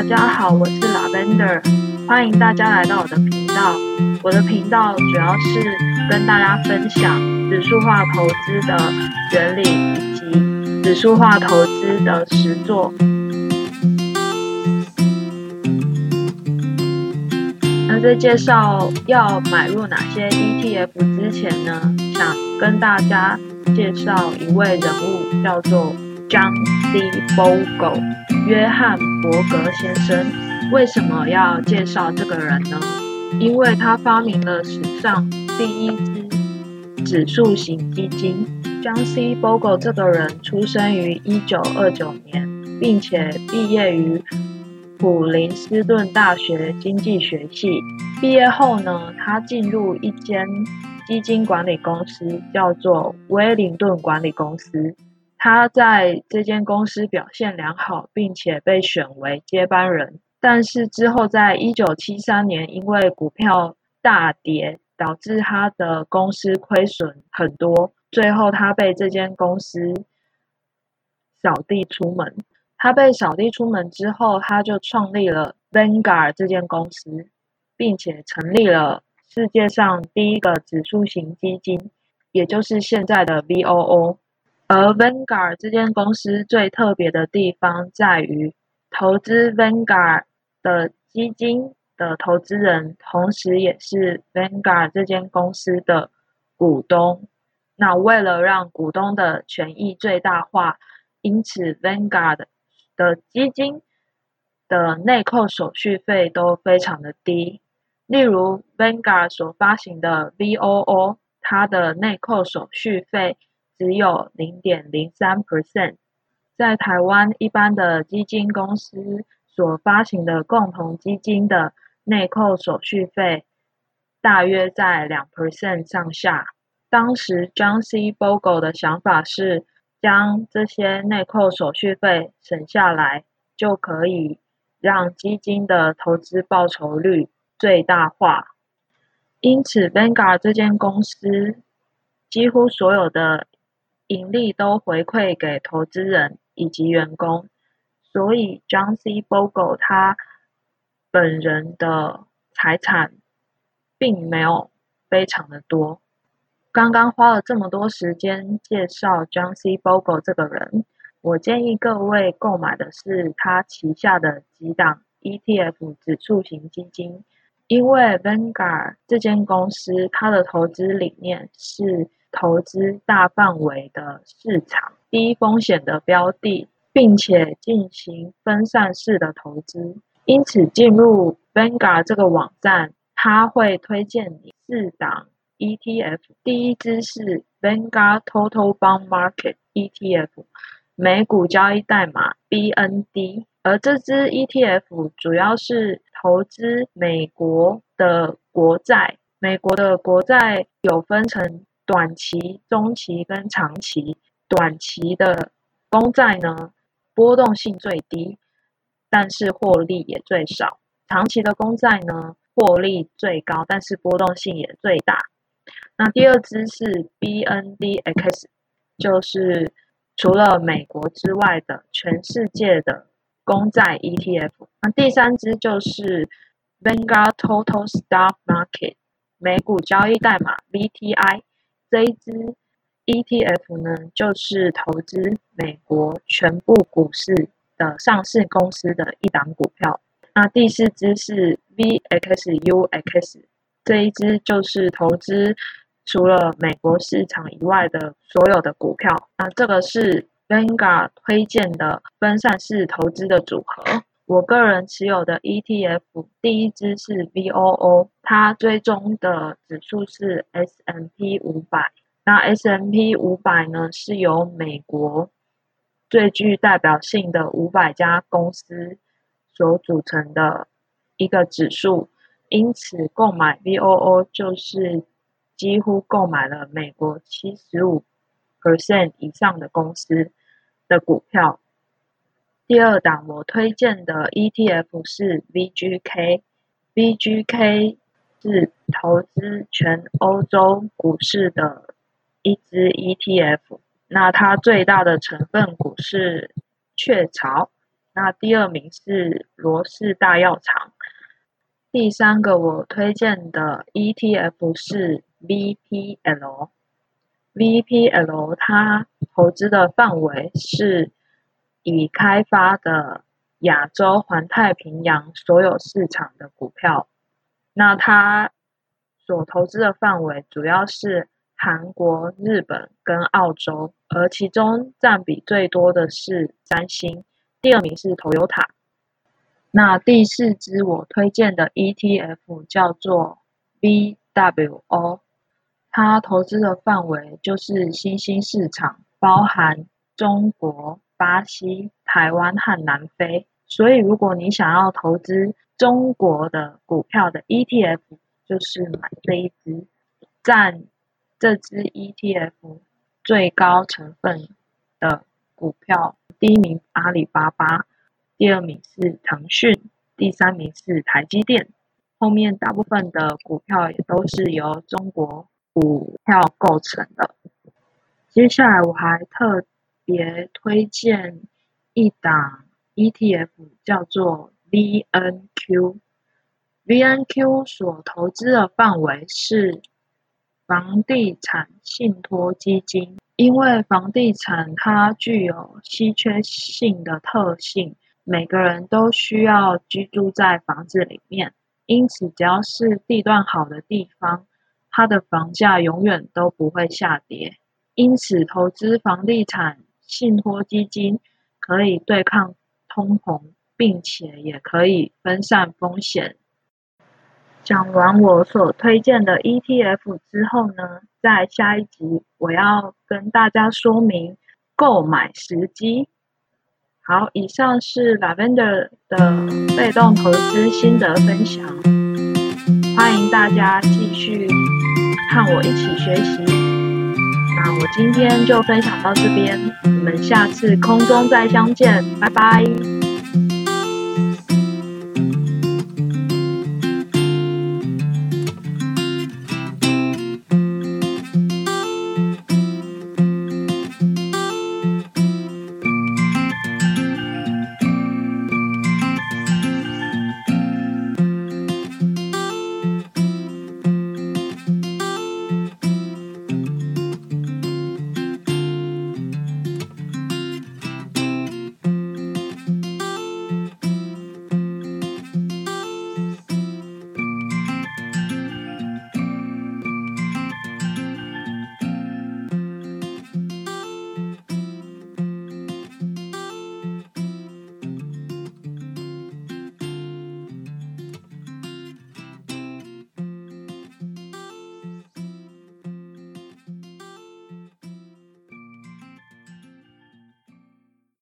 大家好，我是 Lavender，欢迎大家来到我的频道。我的频道主要是跟大家分享指数化投资的原理以及指数化投资的实作。那在介绍要买入哪些 ETF 之前呢，想跟大家介绍一位人物，叫做 John C. Bogle，约翰伯格先生。为什么要介绍这个人呢？因为他发明了史上第一支指数型基金。John C. Bogle 这个人出生于一九二九年，并且毕业于普林斯顿大学经济学系。毕业后呢，他进入一间基金管理公司，叫做威灵顿管理公司。他在这间公司表现良好，并且被选为接班人。但是之后，在一九七三年，因为股票大跌，导致他的公司亏损很多，最后他被这间公司扫地出门。他被扫地出门之后，他就创立了 Vanguard 这间公司，并且成立了世界上第一个指数型基金，也就是现在的 VOO。而 Vanguard 这间公司最特别的地方在于，投资 Vanguard 的基金的投资人，同时也是 Vanguard 这间公司的股东。那为了让股东的权益最大化，因此 Vanguard 的基金的内扣手续费都非常的低。例如 Vanguard 所发行的 VOO，它的内扣手续费。只有零点零三 percent，在台湾一般的基金公司所发行的共同基金的内扣手续费大约在两 percent 上下。当时 John C. Bogle 的想法是将这些内扣手续费省下来，就可以让基金的投资报酬率最大化。因此，Vanguard 这间公司几乎所有的盈利都回馈给投资人以及员工，所以 John C. Bogle 他本人的财产并没有非常的多。刚刚花了这么多时间介绍 John C. Bogle 这个人，我建议各位购买的是他旗下的几档 ETF 指数型基金，因为 Vanguard 这间公司它的投资理念是。投资大范围的市场，低风险的标的，并且进行分散式的投资。因此，进入 Vanguard 这个网站，它会推荐你四档 ETF。第一支是 Vanguard Total Bond Market ETF，美股交易代码 BND。而这支 ETF 主要是投资美国的国债。美国的国债有分成。短期、中期跟长期，短期的公债呢，波动性最低，但是获利也最少；长期的公债呢，获利最高，但是波动性也最大。那第二支是 BNDX，就是除了美国之外的全世界的公债 ETF。那第三支就是 Vanguard Total Stock Market，美股交易代码 VTI。这一支 ETF 呢，就是投资美国全部股市的上市公司的一档股票。那第四支是 VXUX，这一支就是投资除了美国市场以外的所有的股票。那这个是 Vanga 推荐的分散式投资的组合。我个人持有的 ETF 第一支是 VOO，它追踪的指数是 S&P 五百。那 S&P 五百呢，是由美国最具代表性的五百家公司所组成的一个指数，因此购买 VOO 就是几乎购买了美国七十五 percent 以上的公司的股票。第二档我推荐的 ETF 是 VGK，VGK 是投资全欧洲股市的一支 ETF。那它最大的成分股是雀巢，那那第二名是罗氏大药厂。第三个我推荐的 ETF 是 VPL。VPL 它投资的范围是已开发的亚洲环太平洋所有市场的股票。那它所投资的范围主要是韩国、日本跟澳洲，而其中占比最多的是三星，第二名是 Toyota。那第四支我推荐的 ETF 叫做 VWO，它投资的范围就是新兴市场，包含中国、巴西、台湾和南非。所以如果你想要投资中国的股票的 ETF，就是买这一支，占这支 ETF 最高成分的股票，第一名阿里巴巴，第二名是腾讯，第三名是台积电，后面大部分的股票也都是由中国股票构成的。接下来我还特别推荐一档 ETF，叫做 VNQ。VNQ 所投资的范围是房地产信托基金，因为房地产它具有稀缺性的特性，每个人都需要居住在房子里面，因此只要是地段好的地方，它的房价永远都不会下跌。因此，投资房地产信托基金可以对抗通膨，并且也可以分散风险。讲完我所推荐的 ETF 之后呢，在下一集我要跟大家说明购买时机。好，以上是 Lavender 的被动投资心得分享，欢迎大家继续和我一起学习。那我今天就分享到这边，我们下次空中再相见，拜拜。